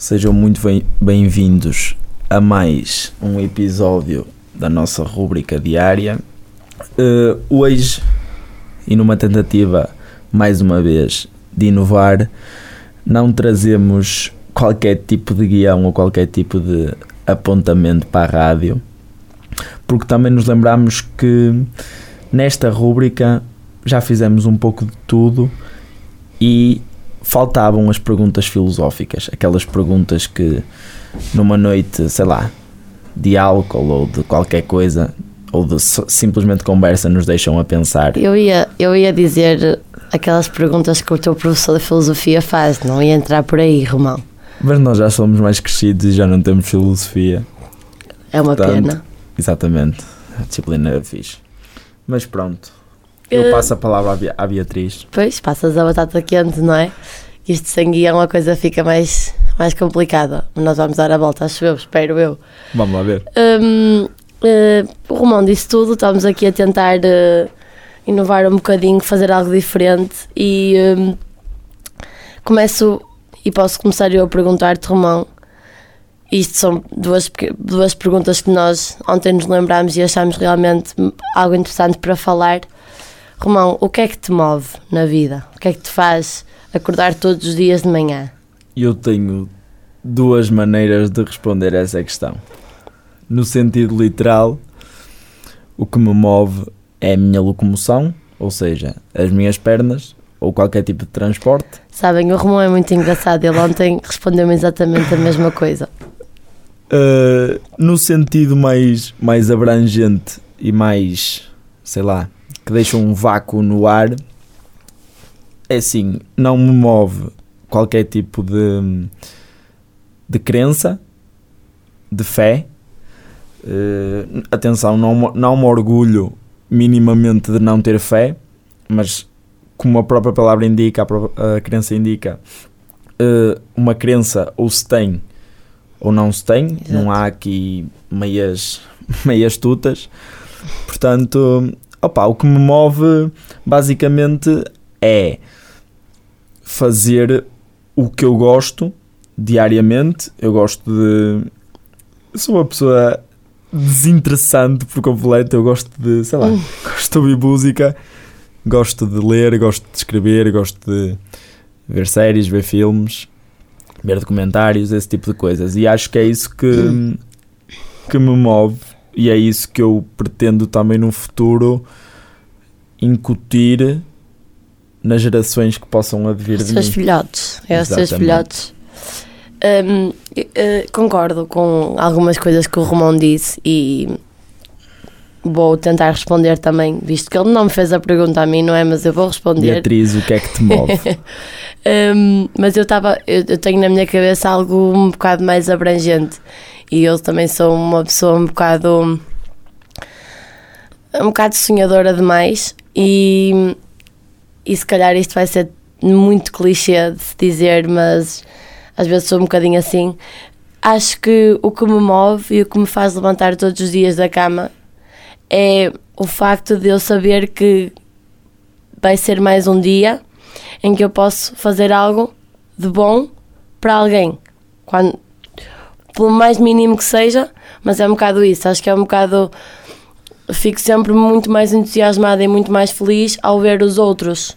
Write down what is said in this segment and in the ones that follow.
Sejam muito bem- bem-vindos a mais um episódio da nossa rúbrica diária. Eh, hoje, e numa tentativa mais uma vez de inovar, não trazemos qualquer tipo de guião ou qualquer tipo de apontamento para a rádio, porque também nos lembramos que nesta rúbrica já fizemos um pouco de tudo e faltavam as perguntas filosóficas, aquelas perguntas que numa noite, sei lá, de álcool ou de qualquer coisa, ou de simplesmente conversa, nos deixam a pensar. Eu ia, eu ia dizer aquelas perguntas que o teu professor de filosofia faz, não ia entrar por aí, Romão. Mas nós já somos mais crescidos e já não temos filosofia. É uma Portanto, pena. Exatamente, a disciplina era fixe. Mas pronto, eu Eh, passo a palavra à Bea- à Beatriz. Pois, passas a batata quente, não é? Isto sem guião a coisa fica mais, mais complicada. Nós vamos dar a volta, acho eu, espero eu. Vamos lá ver. Hum, eh, o Romão disse tudo, estamos aqui a tentar eh, inovar um bocadinho, fazer algo diferente e hum, começo e posso começar eu a perguntar-te, Romão. Isto são duas, duas perguntas que nós ontem nos lembrámos e achámos realmente algo interessante para falar. Romão, o que é que te move na vida? O que é que te faz acordar todos os dias de manhã? Eu tenho duas maneiras de responder a essa questão. No sentido literal, o que me move é a minha locomoção, ou seja, as minhas pernas ou qualquer tipo de transporte. Sabem, o Romão é muito engraçado. Ele ontem respondeu-me exatamente a mesma coisa. Uh, no sentido mais, mais abrangente e mais, sei lá, que deixa um vácuo no ar, é assim, não me move qualquer tipo de, de crença, de fé. Uh, atenção, não, me- não me orgulho minimamente de não ter fé, mas como a própria palavra indica, a, pró- a crença indica, uh, uma crença ou se tem ou não se tem, Exato. não há aqui meias, meias tutas. Portanto, opa, o que me move basicamente é fazer o que eu gosto diariamente. Eu gosto de. Eu sou uma pessoa desinteressante por completo. Eu gosto de, sei lá, Hum. gosto de ouvir música, gosto de ler, gosto de escrever, gosto de ver séries, ver filmes, ver documentários, esse tipo de coisas. E acho que é isso que, que me move e é isso que eu pretendo também no futuro incutir nas gerações que possam advir Os de seus mim. filhotes. É os seus filhotes. Hum, eh, concordo com algumas coisas que o Romão disse e vou tentar responder também, visto que ele não me fez a pergunta a mim, não é? Mas eu vou responder. Beatriz, o que é que te move? Hum, mas eu estava, eu, eu tenho na minha cabeça algo um bocado mais abrangente e eu também sou uma pessoa um bocado um bocado sonhadora demais e, e se calhar isto vai ser muito clichê de se dizer, mas às vezes sou um bocadinho assim. Acho que o que me move e o que me faz levantar todos os dias da cama é o facto de eu saber que vai ser mais um dia em que eu posso fazer algo de bom para alguém. Quando, pelo mais mínimo que seja, mas é um bocado isso. Acho que é um bocado. Fico sempre muito mais entusiasmada e muito mais feliz ao ver os outros.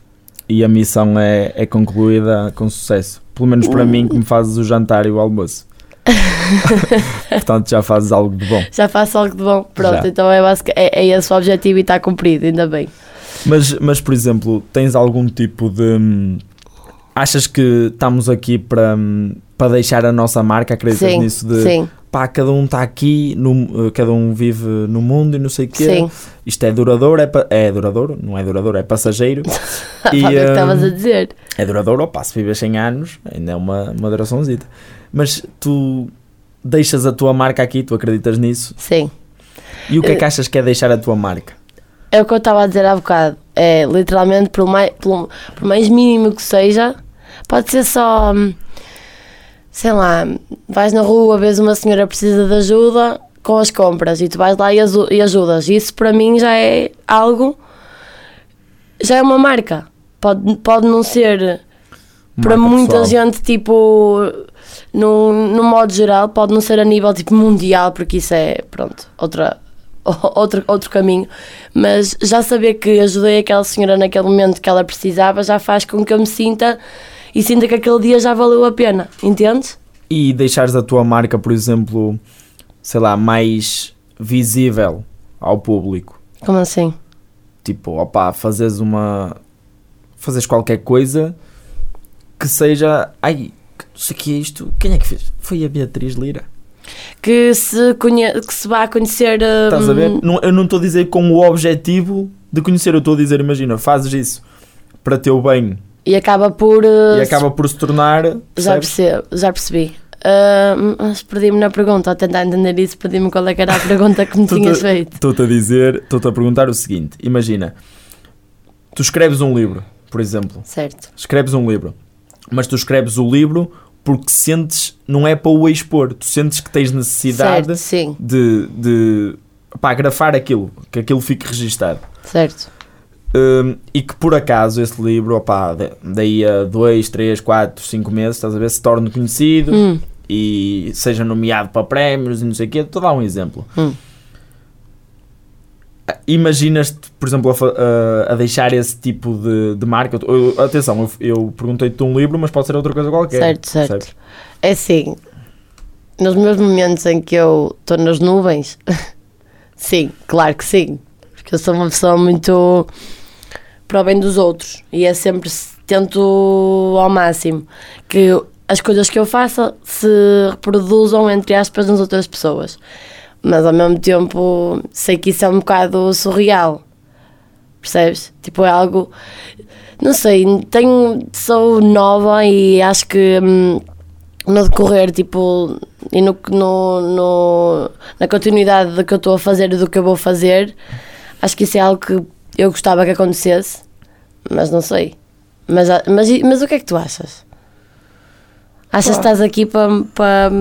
e a missão é, é concluída com sucesso. Pelo menos para mim, que me fazes o jantar e o almoço. Portanto, já fazes algo de bom. Já faço algo de bom. Pronto, Já. então é, é, é esse o objetivo e está cumprido, ainda bem. Mas, mas, por exemplo, tens algum tipo de. Hum, Achas que estamos aqui para, hum, para deixar a nossa marca? Acreditas Sim, nisso de sim, pá, cada um está aqui, no, cada um vive no mundo e não sei o quê. sim. Isto é duradouro, é, é duradouro, não é duradouro, é passageiro. Sabe o que hum, estavas a dizer? É duradouro, opá, se vives 100 anos, ainda é uma, uma duraçãozita. Mas tu deixas a tua marca aqui, tu acreditas nisso? Sim. E o que é Eh, que achas que é deixar a tua marca? É o que eu estava a dizer há bocado. É literalmente, por mais, por, por mais mínimo que seja, pode ser só. hum, Sei lá, vais na rua, vês uma senhora precisa de ajuda com as compras e tu vais lá e, e ajudas. Isso para mim já é algo. Já é uma marca. Pode, pode não ser para marca muita pessoal. gente, tipo, no, no modo geral, pode não ser a nível tipo mundial, porque isso é, pronto, outra, outro, outro caminho, mas já saber que ajudei aquela senhora naquele momento que ela precisava já faz com que eu me sinta e sinta que aquele dia já valeu a pena, entendes? E deixares a tua marca, por exemplo, sei lá, mais visível ao público. Como assim? Tipo, opá, fazes uma. fazes qualquer coisa que seja. Ai, isso aqui é isto. Quem é que fez? Foi a Beatriz Lira. Que se, conhe que se vá a conhecer. Estás a ver? hum, Não- eu não estou a dizer com o objetivo de conhecer, eu estou a dizer, imagina, fazes isso para teu bem E acaba por. uh, e acaba por se tornar. Já percebi, já percebi. Ah, mas perdi-me na pergunta, ao tentar entender isso, perdi-me qual é que era a pergunta que me tinhas feito. Estou-te a dizer, estou-te a perguntar o seguinte: imagina, tu escreves um livro, por exemplo, Certo, escreves um livro, mas tu escreves o livro porque sentes, não é para o expor, tu sentes que tens necessidade certo, sim, de, de pá, grafar aquilo, que aquilo fique registado. certo. Hum, e que por acaso esse livro, opá, da- daí a 2, 3, 4, 5 meses, estás a ver, se torne conhecido Hum, e seja nomeado para prémios e não sei o quê, estou a dar um exemplo. Hum. Imaginas-te, por exemplo, a, a- a deixar esse tipo de, de marca? Eu- atenção, eu, eu perguntei-te um livro, mas pode ser outra coisa qualquer. certo, certo. percebes? É assim, nos meus momentos em que eu estou nas nuvens, sim, claro que sim. Porque eu sou uma pessoa muito para o bem dos outros e é sempre, tento ao máximo que as coisas que eu faça se reproduzam, entre aspas, nas outras pessoas. Mas ao mesmo tempo sei que isso é um bocado surreal. Percebes? Tipo, é algo. Não sei, tenho, sou nova e acho que hum, no decorrer, tipo, e no, no, no- na continuidade do que eu estou a fazer e do que eu vou fazer, acho que isso é algo que eu gostava que acontecesse, mas não sei. Mas, mas, mas o que é que tu achas? Achas que estás aqui para, para,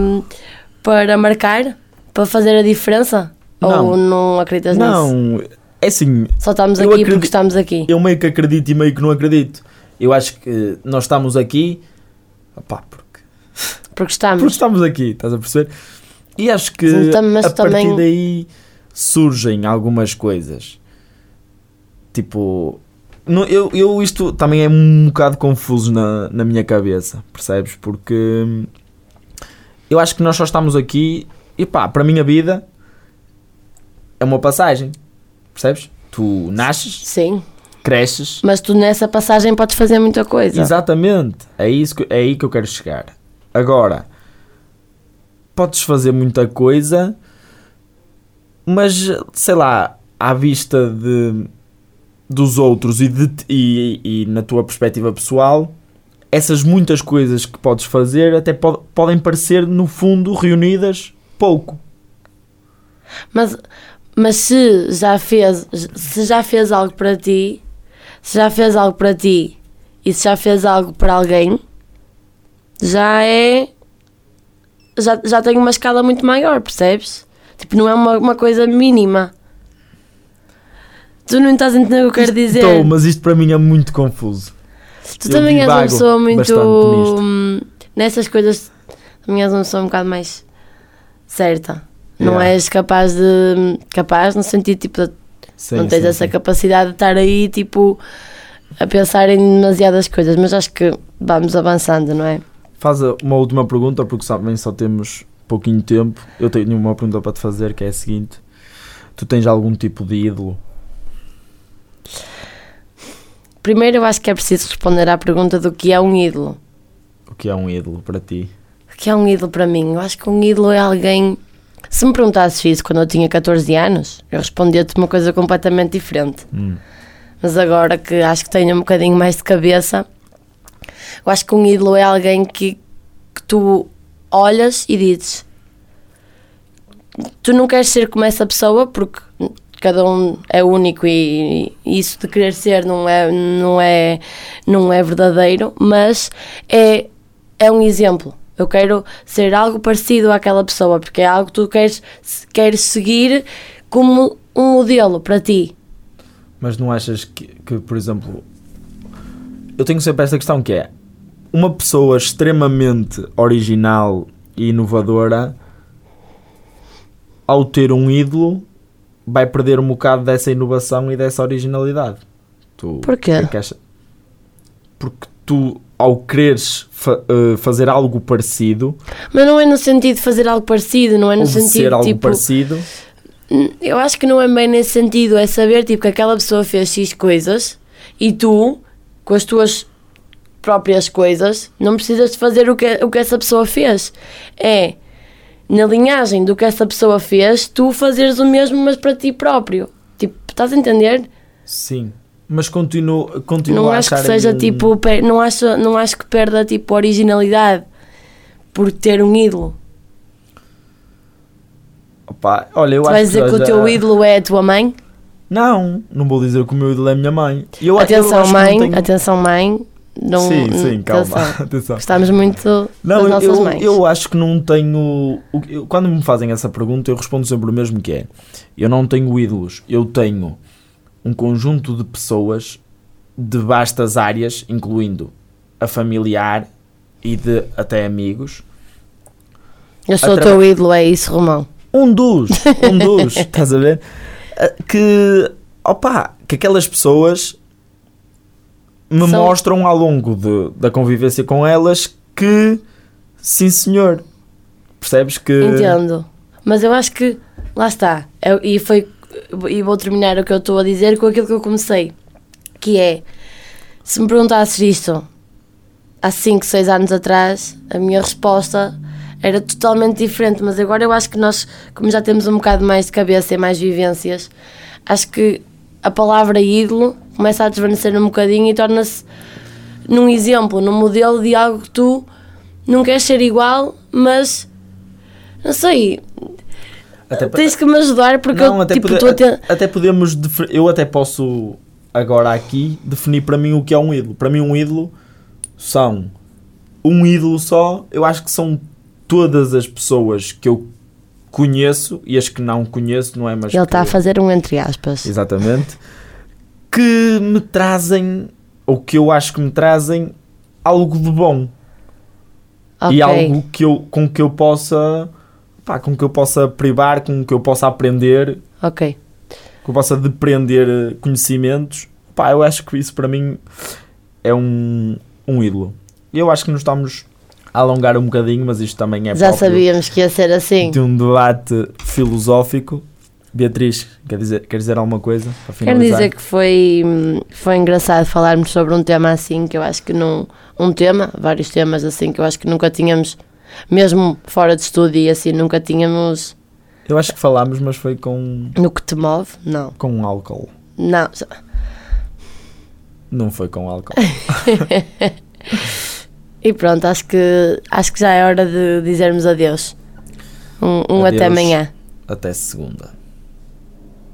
para marcar? Para fazer a diferença? Não. Ou não acreditas nisso? Não, é assim, Só estamos aqui acredito- porque estamos aqui. eu meio que acredito e meio que não acredito. Eu acho que nós estamos aqui, opá, porque Porque estamos. Porque estamos aqui, estás a perceber? E acho que Sim, a partir também- daí surgem algumas coisas. Tipo, não, eu, eu isto também é um bocado confuso na, na minha cabeça, percebes? Porque hum, eu acho que nós só estamos aqui e pá, para a minha vida é uma passagem, percebes? Tu nasces, Sim. cresces, Mas tu nessa passagem podes fazer muita coisa. Exatamente, é, isso que, é aí que eu quero chegar. Agora, podes fazer muita coisa, mas sei lá, à vista de, dos outros e, de, e, e na tua perspectiva pessoal, essas muitas coisas que podes fazer até pod- podem parecer, no fundo, reunidas pouco. Mas, mas se já fez, se já fez algo para ti, se já fez algo para ti e se já fez algo para alguém, já é. Já, já tem uma escala muito maior, percebes? Tipo, não é uma, uma coisa mínima. Tu não estás a entender o que eu quero dizer? Estou, mas isto para mim é muito confuso. Tu eu também és uma pessoa muito. hum, Nessas coisas, também és uma pessoa um bocado mais certa. Não Yeah. és capaz de. capaz no sentido tipo. de- Sim, não tens sim, essa sim. capacidade de estar aí tipo. a pensar em demasiadas coisas, mas acho que vamos avançando, não é? Faz uma última pergunta, porque também só temos pouquinho tempo. Eu tenho uma pergunta para te fazer, que é a seguinte: Tu tens algum tipo de ídolo? Primeiro, eu acho que é preciso responder à pergunta do que é um ídolo. O que é um ídolo para ti? O que é um ídolo para mim? Eu acho que um ídolo é alguém. Se me perguntasses isso quando eu tinha 14 anos, eu respondia-te uma coisa completamente diferente. Hum. Mas agora que acho que tenho um bocadinho mais de cabeça, eu acho que um ídolo é alguém que, que tu olhas e dizes: Tu não queres ser como essa pessoa porque cada um é único e, isso de querer ser não é, não é, não é verdadeiro, mas é, é um exemplo. Eu quero ser algo parecido àquela pessoa porque é algo que tu queres, queres seguir como um modelo para ti. Mas não achas que, que, por exemplo, eu tenho sempre esta questão que é uma pessoa extremamente original e inovadora, ao ter um ídolo, vai perder um bocado dessa inovação e dessa originalidade. Tu, Porquê? é? Porque tu, ao quereres fa- eh, fazer algo parecido, Mas não é no sentido de fazer algo parecido, não é no ou de sentido ser algo tipo. parecido, Eu acho que não é bem nesse sentido, é saber tipo, que aquela pessoa fez X coisas e tu, com as tuas próprias coisas, não precisas de fazer o que, o que essa pessoa fez. É na linhagem do que essa pessoa fez, tu fazeres o mesmo, mas para ti próprio. Tipo, estás a entender? sim. Mas continuo, continuo não a acho que seja um- tipo, per- não acho, não acho que perda tipo originalidade por ter um ídolo. Opa, olha, eu Tu acho vais dizer que o já- teu ídolo é a tua mãe? Não, não vou dizer que o meu ídolo é a minha mãe. Eu, eu atenção, que não mãe, tenho- atenção, mãe. Não, sim, sim, calma. atenção. Atenção. Gostamos muito Não, das eu, mães. eu acho que não tenho. eu- Quando me fazem essa pergunta, eu respondo sempre o mesmo que é. Eu não tenho ídolos, eu tenho um conjunto de pessoas de vastas áreas, incluindo a familiar e de até amigos. Eu sou o teu ídolo, é isso, Romão. Um dos, um dos, estás a ver? Ah, Que, opa, que aquelas pessoas me São- mostram ao longo de- da convivência com elas que, sim senhor, percebes que... Entendo. Mas eu acho que, lá está. Eu- e, foi, e vou terminar o que eu estou a dizer com aquilo que eu comecei. Que é, se me perguntasses isto há 5, 6 anos atrás, a minha resposta era totalmente diferente. Mas agora eu acho que nós, como já temos um bocado mais de cabeça e mais vivências, acho que a palavra ídolo começa a desvanecer um bocadinho e torna-se num exemplo, num modelo de algo que tu não queres ser igual, mas não sei, Até, tens que me ajudar porque não, eu até, tipo, pode- estou a ter... até podemos... Eu até posso, agora aqui, definir para mim o que é um ídolo. Para mim um ídolo são... Um ídolo só, eu acho que são todas as pessoas que eu conheço e as que não conheço, não é? Mas Ele está a fazer um entre aspas. Exatamente. Que me trazem, ou que eu acho que me trazem, algo de bom. Ok. E algo que eu, com que eu possa, pá, com que eu possa privar, com que eu possa aprender, Ok. que eu possa depreender conhecimentos. Pá, eu acho que isso para mim é um, um ídolo. Eu acho que nos estamos a alongar um bocadinho, mas isto também é Já sabíamos que ia ser assim. de um debate filosófico. Beatriz, quer dizer, quer dizer alguma coisa Quero dizer que foi, foi engraçado falarmos sobre um tema assim, que eu acho que não. Um tema, vários temas assim, que eu acho que nunca tínhamos, mesmo fora de estúdio e assim, nunca tínhamos. Eu acho que falámos, mas foi com, No que te move? Não. com álcool. Não. Não foi com álcool. E pronto, acho que, acho que já é hora de dizermos adeus. Um, um até Adeus. amanhã. Até segunda.